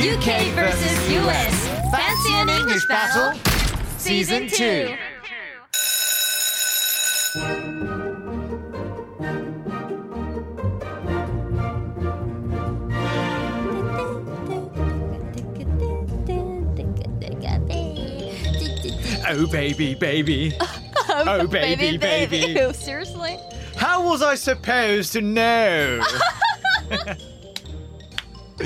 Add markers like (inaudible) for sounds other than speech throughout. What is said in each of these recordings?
UK versus US Fancy an English battle? Season 2. Oh baby, baby. (laughs) Oh, oh baby, baby. (laughs) Seriously? How was I supposed to know? (laughs)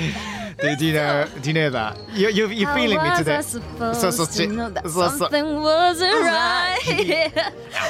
(laughs) do, do you know? Do you know that? You, you, you're feeling me today? そうそっち。そうそう。Something wasn't right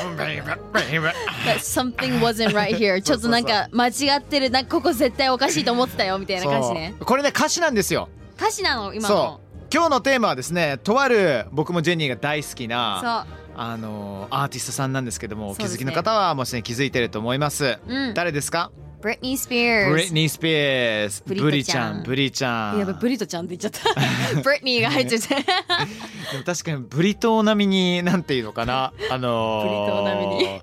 Oh, something wasn't right here ちょっとなんか間違ってるなんかここ絶対おかしいと思ってたよみたいな感じねこれね歌詞なんですよ。歌詞なの今そのう。今日のテーマはですね、とある僕もジェニーが大好きなそうあのアーティストさんなんですけども、お気づきの方はもうすでに気づいてると思います。うん誰ですか？Britney Spears. ブリトニー・スピアーズ。ブブリちゃんちゃん、ブリちゃん。やばいブリトちゃんって言っちゃった。(laughs) Britney が入っちゃって。でも確かにブリトー並みになんていうのかな。あのー、ブリトー並みに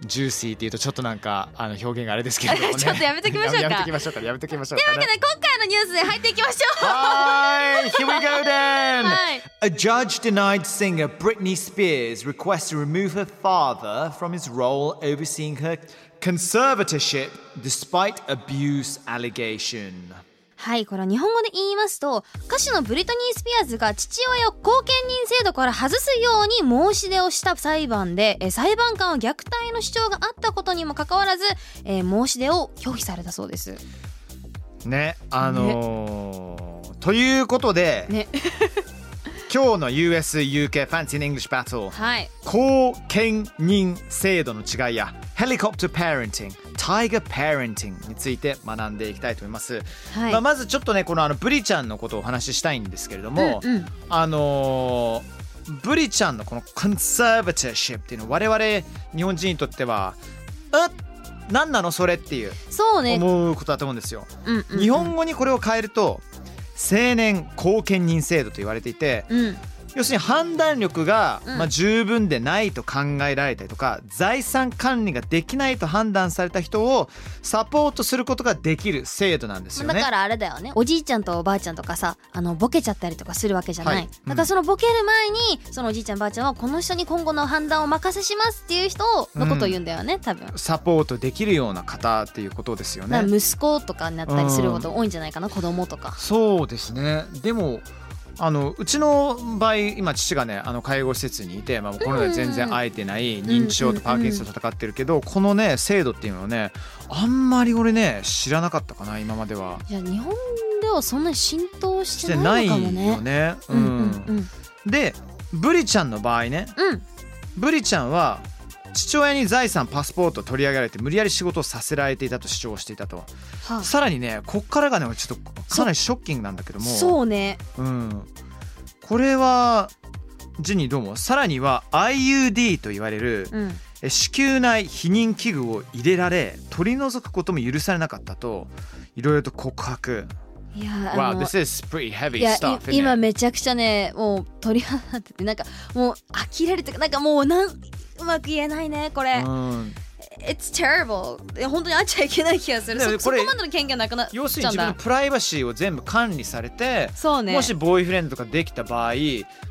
ジューシーっていうとちょっとなんかあの表現があれですけれどもねちょっとやめときましょうかやめときましょうかやめときましょうか、ね、というわけで今回のニュースで入っていきましょうはい Here (laughs) we go then (laughs) はい A judge denied singer Britney Spears request to remove her father from his role overseeing her conservatorship despite abuse allegation はいこれは日本語で言いますと歌手のブリトニー・スピアーズが父親を後見人制度から外すように申し出をした裁判でえー裁判官は虐待の主張があったことにもかかわらず、えー申し出を拒否されたそうです。ねあのーということで、ね。(laughs) 今日の US-UK Fancy in English Battle はい。後見人制度の違いや Helicopter Parenting Tiger Parenting について学んでいきたいと思います、はい、まあ、まずちょっとねこのあのブリちゃんのことをお話ししたいんですけれども、うんうん。あのーブリちゃんのこの conservatorship っていうのは我々日本人にとってはえ何なのそれっていうそうね、思うことだと思うんですよ、うんうんうん。日本語にこれを変えると青年後見人制度と言われていてうん要するに判断力が、うん。まあ、十分でないと考えられたりとか財産管理ができないと判断された人をサポートすることができる制度なんですよね。だからあれだよね。おじいちゃんとおばあちゃんとかさあのボケちゃったりとかするわけじゃない、はい。だからそのボケる前にそのおじいちゃんばあちゃんはこの人に今後の判断を任せしますっていう人のことを言うんだよね、多分。サポートできるような方っていうことですよね。息子とかになったりすること多いんじゃないかな、子供とか。そうですね。でもあのうちの場合今父がねあの介護施設にいて、まあ、コロナで全然会えてない認知症とパーキンソンと戦ってるけど、このね制度っていうのはねあんまり俺ね知らなかったかな今までは。じゃあ日本ではそんなに浸透ししててなないいのかもね。よね。ううんうん。うんん、でブリちゃんの場合ねうん。ブリちゃんは父親に財産パスポートを取り上げられて無理やり仕事をさせられていたと主張していたと。はあ。さらにねこっからがねちょっとかなりショッキングなんだけども。そうね。うん、これはジニーどうもさらには IUD と言われるうん。え子宮内避妊器具を入れられ取り除くことも許されなかったと。いろいろと告白。いやあ Wow の this is pretty い heavy や stuff? 今めちゃくちゃねもう鳥肌立っててなんかもう呆れるとかなんかもうなんうまく言えないねこれ、うん。It's terrible. 本当にあっちゃいけない気がする。これそこまでの権限なくなっちゃ要するにうんだ自分のプライバシーを全部管理されてそうね。もしボーイフレンドとかできた場合、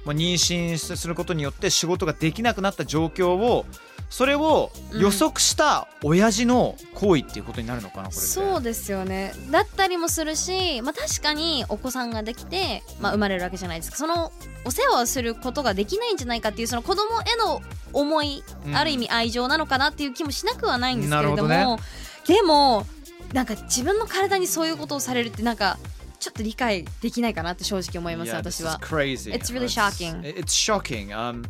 まあ、妊娠することによって仕事ができなくなった状況をそれを予測した親父の行為っていうことになるのかなこれそうですよねだったりもするし、まあ、確かにお子さんができて、まあ、生まれるわけじゃないですかそのお世話をすることができないんじゃないかっていうその子供への思い、うんある意味愛情なのかなっていう気もしなくはないんですけれどもなるほでもなんか自分の体にそういうことをされるってなんかちょっと理解できないかなって正直思います私は。crazy. It's really shocking. It's, it's shocking. Um,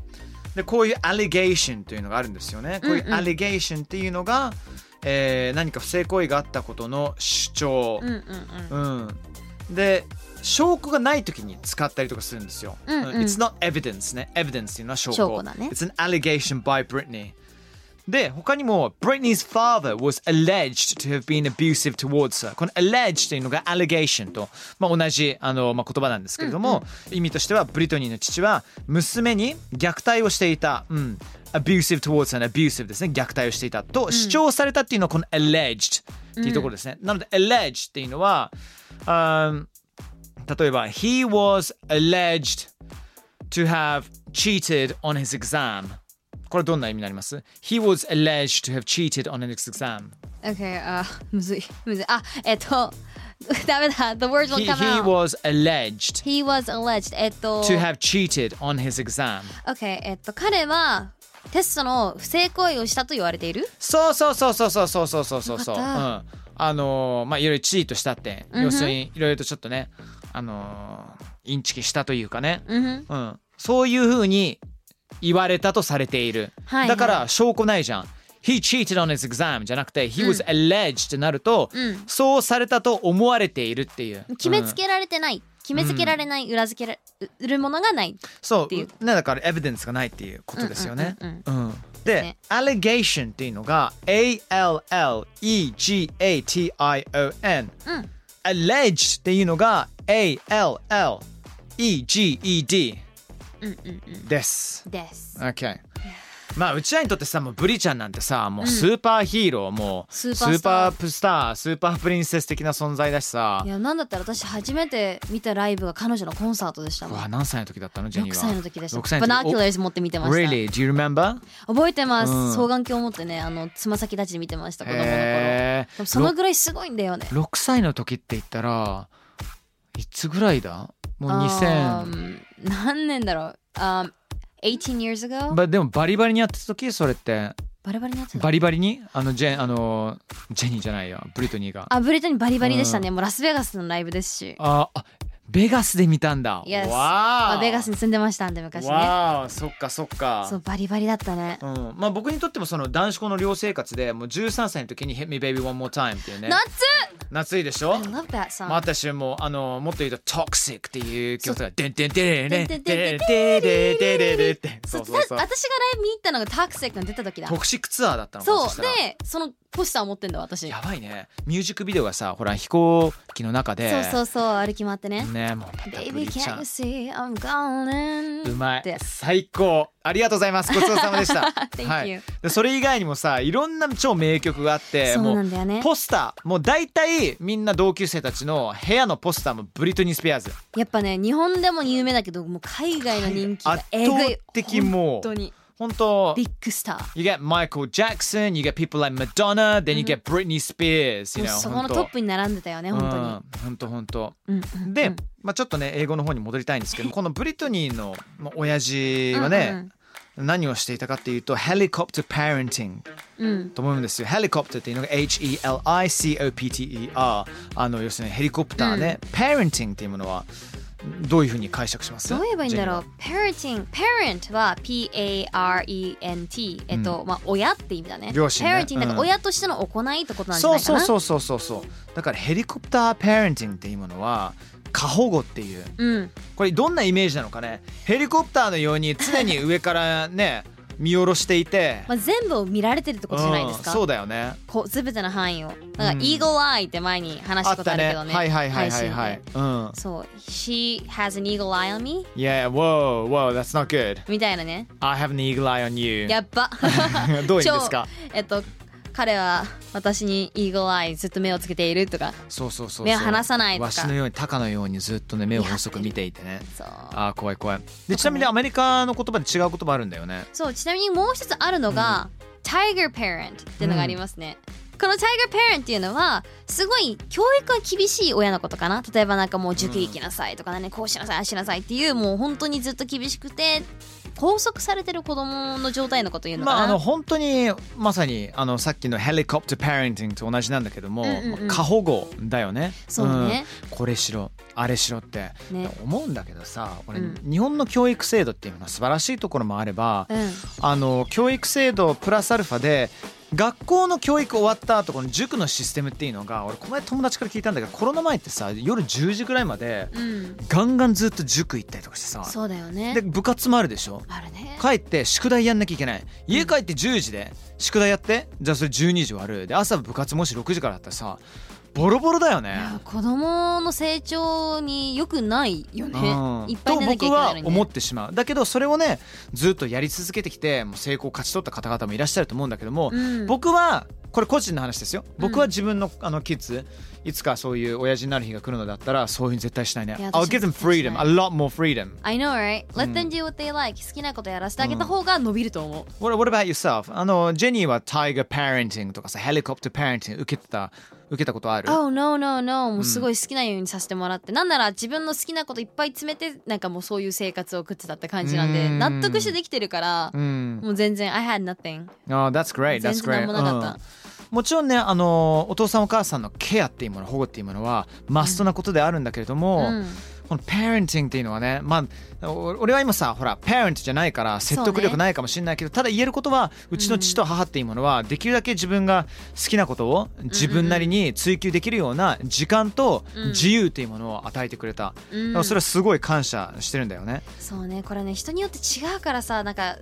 でこういう allegation というのがあるんですよね。こういううんうん allegation っていうのが、えー何か不正行為があったことの主張うん。うんうんうんで証拠がない時に使ったりとかするんですよ。うんうん It's not evidence ね。evidence っていうのは証拠。証拠だね It's an allegation by Britney. で、他にも Britney's father was alleged to have been abusive towards her. この alleged というのが allegation と、まあ、同じあの、まあ、言葉なんですけれども、意味としてはブリトニーの父は娘に虐待をしていた。うん。abusive towards her abusive ですね。虐待をしていたと主張されたっていうのはこの alleged っていうところですね。なので alleged っていうのは、um, 例えば He was alleged to have cheated on his exam これどんな意味になります ?He was alleged to have cheated on his exam. OK あ (laughs) むずいむずい。あえっと (laughs) ダメだ。The words will he, come he out. was alleged He was alleged. えっと to have cheated on his exam. OK えっと彼はテストの不正行為をしたと言われている？そうそうそうそうそうそうそうそうそう。そう、ん、あのーまあいろいろチートしたって、要するにいろいろとちょっとねあのーインチキしたというかね、うん、そういうふうに言われたとされている、はいだから証拠ないじゃん。He cheated on his exam じゃなくて He was alleged ってなると、うん。そうされたと思われているっていう。決めつけられてない、決めつけられない裏付けられるものがないそう。ていう。ねだからエビデンスがないっていうことですよね。うんうんで、ね。allegation っていうのが A-L-L-E-G-A-T-I-O-N うん。alleged っていうのが A-L-L-E-G-E-D うんうんうん。です。です。OK。まあうちらにとってさもうブリちゃんなんてさもうスーパーヒーロー、もうスーパースター。スーパープスタースーパープリンセス的な存在だしさ。いやなんだったら私初めて見たライブが彼女のコンサートでしたうもん。わ何歳の時だったのジェニー6は歳の時でした。6歳の時。 binoculars 持って見てました。Really? Do you remember? 覚えてます、うん。双眼鏡を持ってねあのつま先立ちで見てました子供の頃。そのぐらいすごいんだよね。6歳の時って言ったらいつぐらいだ？もうあ2000ー何年だろう？あ18 years ago? ばでもバリバリにやってた時それって。バリバリになってた？バリバリに？あのジェンあのジェニーじゃないよ。ブリトニーが。あブリトニーバリバリでしたね、もうラスベガスのライブですし。ああベガスで見たんだ。Yes. わあ。ベガスに住んでましたんで昔ね。わあ、そっかそっか。そうバリバリだったね。うん。まあ僕にとってもその男子校の寮生活でもう13歳の時に Hit Me Baby One More Time っていうね。夏。夏いでしょ？I love that song。まあ私もあのもっと言うと Toxic っていう曲がでんてんてれね。でんてんてれでれれって。そうそうそう。私がライブ見に行ったのが Toxic が出た時だ。トクシックツアーだったの。そうでそのポスターを持ってんだ私。やばいね。ミュージックビデオがさほら飛行機の中で。そうそうそう歩き回ってね。ねもうまたブリちゃんうまい。最高。ありがとうございます。ごちそうさまでした。(laughs) はい。それ以外にもさいろんな超名曲があってそうもなんだよね。ポスター。もう大体みんな同級生たちの部屋のポスターもブリトニー・スピアーズ。やっぱね日本でも有名だけどもう海外の人気が圧えぐい。倒的もう本当に本当。ビッグスター You get Michael Jackson, you get people like Madonna, then you get Britney Spears, you know, そこのトップに並んでたよね本当に。本当本当。で、まあちょっとね英語の方に戻りたいんですけど、このブリトニーのまあ親父はね、何をしていたかっていうと、ヘリコプターパレンティングと思うんですよ。ヘリコプターっていうのが H-E-L-I-C-O-P-T-E-R、あの要するにヘリコプターね、パレンティングっていうものはどういうふうに解釈します？どう言えばいいんだろう？parenting parent は P-A-R-E-N-T えっと、まあ親って意味だね。両親ね。Parenting だかうん。ら親としての行いってことなんじゃないかな。そうそうそうそうそう。だからヘリコプターパレンティングっていうものは過保護っていう。うん。これどんなイメージなのかね？ヘリコプターのように常に上からね見下ろしていて、まあ、全部を見られてるってことじゃないですか、うんそうだよね。こう全ての範囲を。だから、うん。イーグルアイって前に話したことあるけどね。はいはいはいはいはいうん。そう。She has an eagle eye on me? Yeah whoa whoa that's not good. みたいなね。I have an eagle eye on you. (laughs) やっば。(laughs) どういう意味ですか？超えっと彼は私にイーグルアイずっと目をつけているとかそうそうそう目を離さないとか。わしのように鷹のようにずっとね目を細く見ていてね。そう。あー怖い怖い。でちなみにアメリカの言葉で違う言葉あるんだよねそうちなみにもう一つあるのが、Tiger Parent っていうのがありますね、この Tiger Parent っていうのはすごい教育が厳しい親のことかな。例えばなんかもう塾行きなさいとかね、こうしなさいああしなさいっていうもう本当にずっと厳しくて拘束されてる子供の状態のこと言うのかな、まああの本当にまさにあのさっきのヘリコプターパレンティングと同じなんだけども、うんうんうん。過保護だよね。そうね。ん。これしろあれしろって、ね。思うんだけどさ俺、うん。日本の教育制度っていうのは素晴らしいところもあれば、うん。あの教育制度プラスアルファで学校の教育終わった後この塾のシステムっていうのが俺この前友達から聞いたんだけどコロナ前ってさ夜10時ぐらいまでうん。ガンガンずっと塾行ったりとかしてさ。そうだよね。で部活もあるでしょ？あるね。帰って宿題やんなきゃいけない。家帰って10時で宿題やってじゃあそれ12時終わる。で朝部活もし6時からだったらさボロボロだよね。子供の成長に良くないよね、うん。いっぱいと僕は思ってしまう。だけどそれをねずっとやり続けてきてもう成功を勝ち取った方々もいらっしゃると思うんだけども、うん。僕はこれ個人の話ですよ。僕は自分のあのキッズいつかそういう親父になる日が来るのだったらそういうに絶対しないね。いや I'll 私 give them freedom. A lot more freedom. I know right? Let them do what they like. 好きなことやらせてあげた方が伸びると思う、What, what about yourself? あのジェニーは Tiger Parenting とかさヘリコプター Parenting 受けてた受けたことある？Oh no no no. もうすごい好きなようにさせてもらって、なんなら自分の好きなこといっぱい詰めてなんかもうそういう生活を送ってたって感じなんでうん。納得してできてるからうん。もう全然 I had nothing Oh, that's great. 全 That's 然なん great. もなかった。うんもちろんねあのお父さんお母さんのケアっていうもの保護っていうものはマストなことであるんだけれども、うん。この parenting っていうのはねまあお俺は今さほら parent じゃないから説得力ないかもしれないけど、ただ言えることはうちの父と母っていうものはできるだけ自分が好きなことを自分なりに追求できるような時間と自由っていうものを与えてくれた、うん。それはすごい感謝してるんだよね。そうねこれね人によって違うからさなんか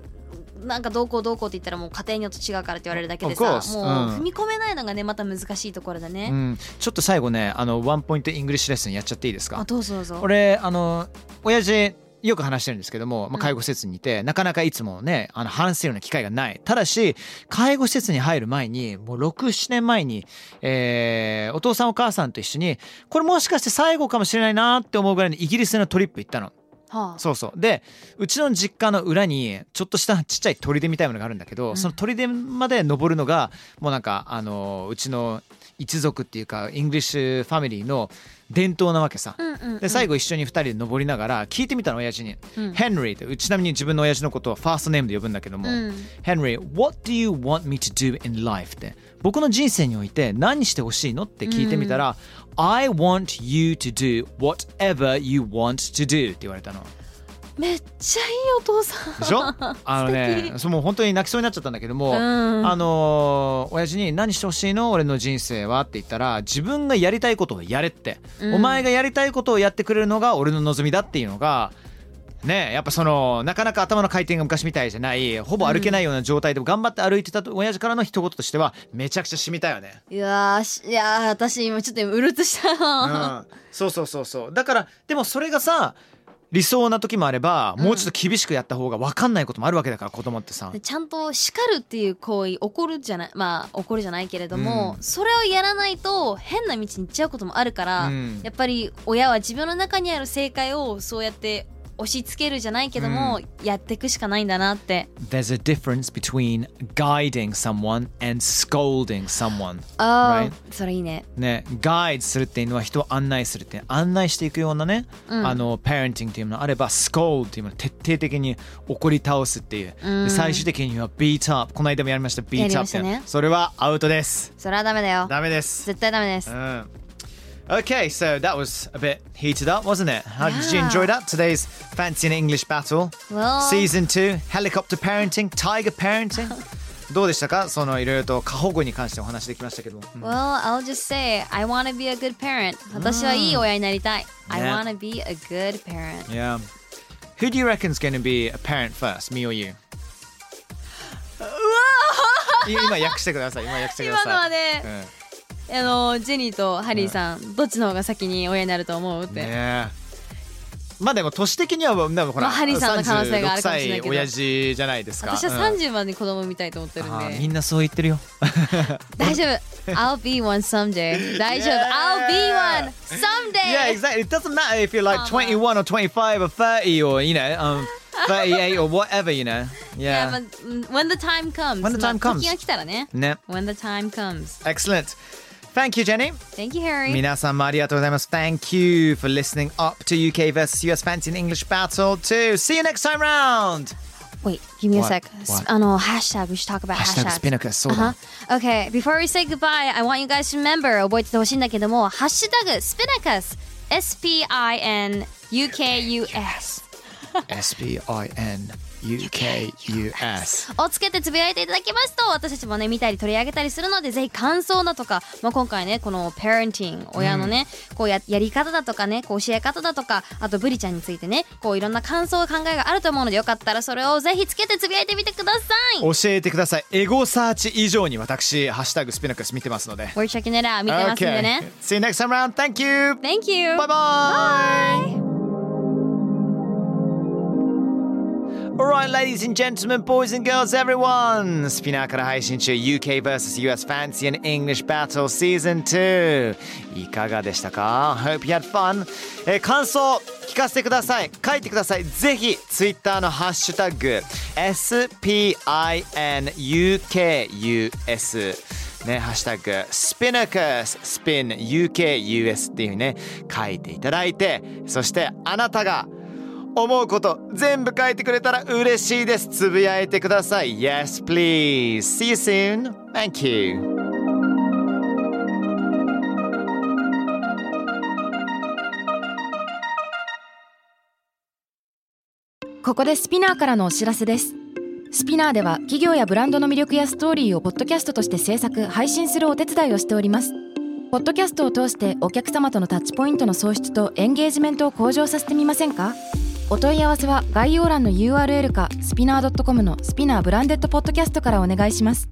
なんかどうこうどうこうって言ったらもう家庭によって違うからって言われるだけでさもううん。踏み込めないのがねまた難しいところだね、うん、ちょっと最後ねあのワンポイント English lesson やっちゃっていいですか？あどうぞどうぞ。俺あの親父よく話してるんですけども、まあ、うん。介護施設にいて、なかなかいつもねあの話せるような機会がない。ただし介護施設に入る前にもう67年前に、えーお父さんお母さんと一緒にこれもしかして最後かもしれないなって思うぐらいのイギリスのトリップ行ったの。はあ。そうそう。でうちの実家の裏にちょっとしたちっちゃい砦みたいなのがあるんだけど、その砦まで登るのがもうなんかあのうちの一族っていうか English family の伝統なわけさ。で最後一緒に2人で登りながら聞いてみたの親父に、うん。ヘンリーってちなみに自分の親父のことをファーストネームで呼ぶんだけども、うん。ヘンリー What do you want me to do in life? って。僕の人生において何してほしいのって聞いてみたら、I want you to do whatever you want to do って言われたのめっちゃいいお父さん。でしょ？(laughs) あのねそうもう本当に泣きそうになっちゃったんだけども、うん。あのー親父に「何してほしいの？俺の人生は?」って言ったら自分がやりたいことをやれって、うん。お前がやりたいことをやってくれるのが俺の望みだっていうのがねやっぱそのなかなか頭の回転が昔みたいじゃないほぼ歩けないような状態で頑張って歩いてた親父からの一言としてはめちゃくちゃ染みたよね。いやいやー私今ちょっとうるっとした。うん、そうそうそうそう。だからでもそれがさ理想な時もあればもうちょっと厳しくやった方が分かんないこともあるわけだから子供ってさ。で。ちゃんと叱るっていう行為怒るじゃないまあ怒るじゃないけれども、うん。それをやらないと変な道に行っちゃうこともあるから、うん。やっぱり親は自分の中にある正解をそうやって押し付けるじゃないけども、やっていくしかないんだなって。There's a difference between guiding someone and scolding someone ああ、Right? それいいね。ね、ガイドするっていうのは人を案内するって案内していくようなね、うん。あの parenting っていうのがあれば scold っていうのは徹底的に怒り倒すっていう、うん。で最終的には beat up この間もやりました beat up ね。それはアウトです。それはダメだよ。ダメです。絶対ダメです、うん Okay, so that was a bit heated up, wasn't it? How did you Yeah. enjoy that? Today's Fancy in English battle. Well- Season 2, helicopter parenting, tiger parenting. (laughs) どうでしたかそのいろいろと過保護に関してお話できましたけども。うん Well, I'll just say, I wanna be a good parent. 私はいい親になりたい。I Yeah. wanna be a good parent. Yeah. Who do you reckon is going to be a parent first, me or you? (laughs) い今訳してください。今訳してください。今のはね、 (laughs) あのジェニーとハリーさん、どっちの方が先に親になると思うっうん、て。ねえまあでも年的にはでもほら、まあハリーさんの可能性があるかもしれないけど36歳親父じゃないですか。私はうん30までに子供みたいと思ってるんで、あーみんなそう言ってるよ。大丈夫 I'll be one someday 大丈夫 Yeah. I'll be one someday Yeah, exactly. It doesn't matter if you're like Come on. 21 or 25 or 30 or, you know, um, 38 or whatever, you know. いや Yeah. まあうん when the time comes When the time まあ comes 時が来たらねね。when the time comes Excellent. Thank you, Jenny. thank you Harry 皆さんもありがとうございます。Thank you for listening up to UK versus US Fancy and English Battle 2. See you next time round. Wait give me a What? sec What? あの hashtag we should talk about Hashtag hashtags Spinnacus そうだ Uh-huh. Okay, before we say goodbye, I want you guys to remember 覚えててほしいんだけども、ハッシュタグ Spinnacus S-P-I-N-U-K-U-S S-P-I-N-U-K-U-S をつけてつぶやいていただけますと私たちもね見たり取り上げたりするのでぜひ感想だとか、まあ、今回ねこの parenting 親のね、こうややり方だとかねこう教え方だとかあとブリちゃんについてねこういろんな感想考えがあると思うのでよかったらそれをぜひつけてつぶやいてみてください教えてください。エゴサーチ以上に私、ハッシュタグスピナクス見てますので。We're checking it out 見てますんでね、See you next time round. Thank you. Thank you Bye bye. Alright, ladies and gentlemen, boys and girls, everyone! スピナーから配信中 UK vs.US Fancy and English Battle Season 2いかがでしたか ?Hope you had fun! えー感想聞かせてください書いてくださいぜひ Twitter のハッシュタグ SPINUKUS ね、ハッシュタグ、スピナカス、スピン、UKUS っていうふうにね、書いていただいて、そしてあなたが思うこと全部書いてくれたら嬉しいです。つぶやいてください。Yes, please. See you soon. Thank you. ここでスピナーからのお知らせですスピナーでは企業やブランドの魅力やストーリーをポッドキャストとして制作配信するお手伝いをしておりますポッドキャストを通してお客様とのタッチポイントの創出とエンゲージメントを向上させてみませんか？お問い合わせは概要欄の URL かスピナー .com のスピナーブランデッドポッドキャストからお願いします。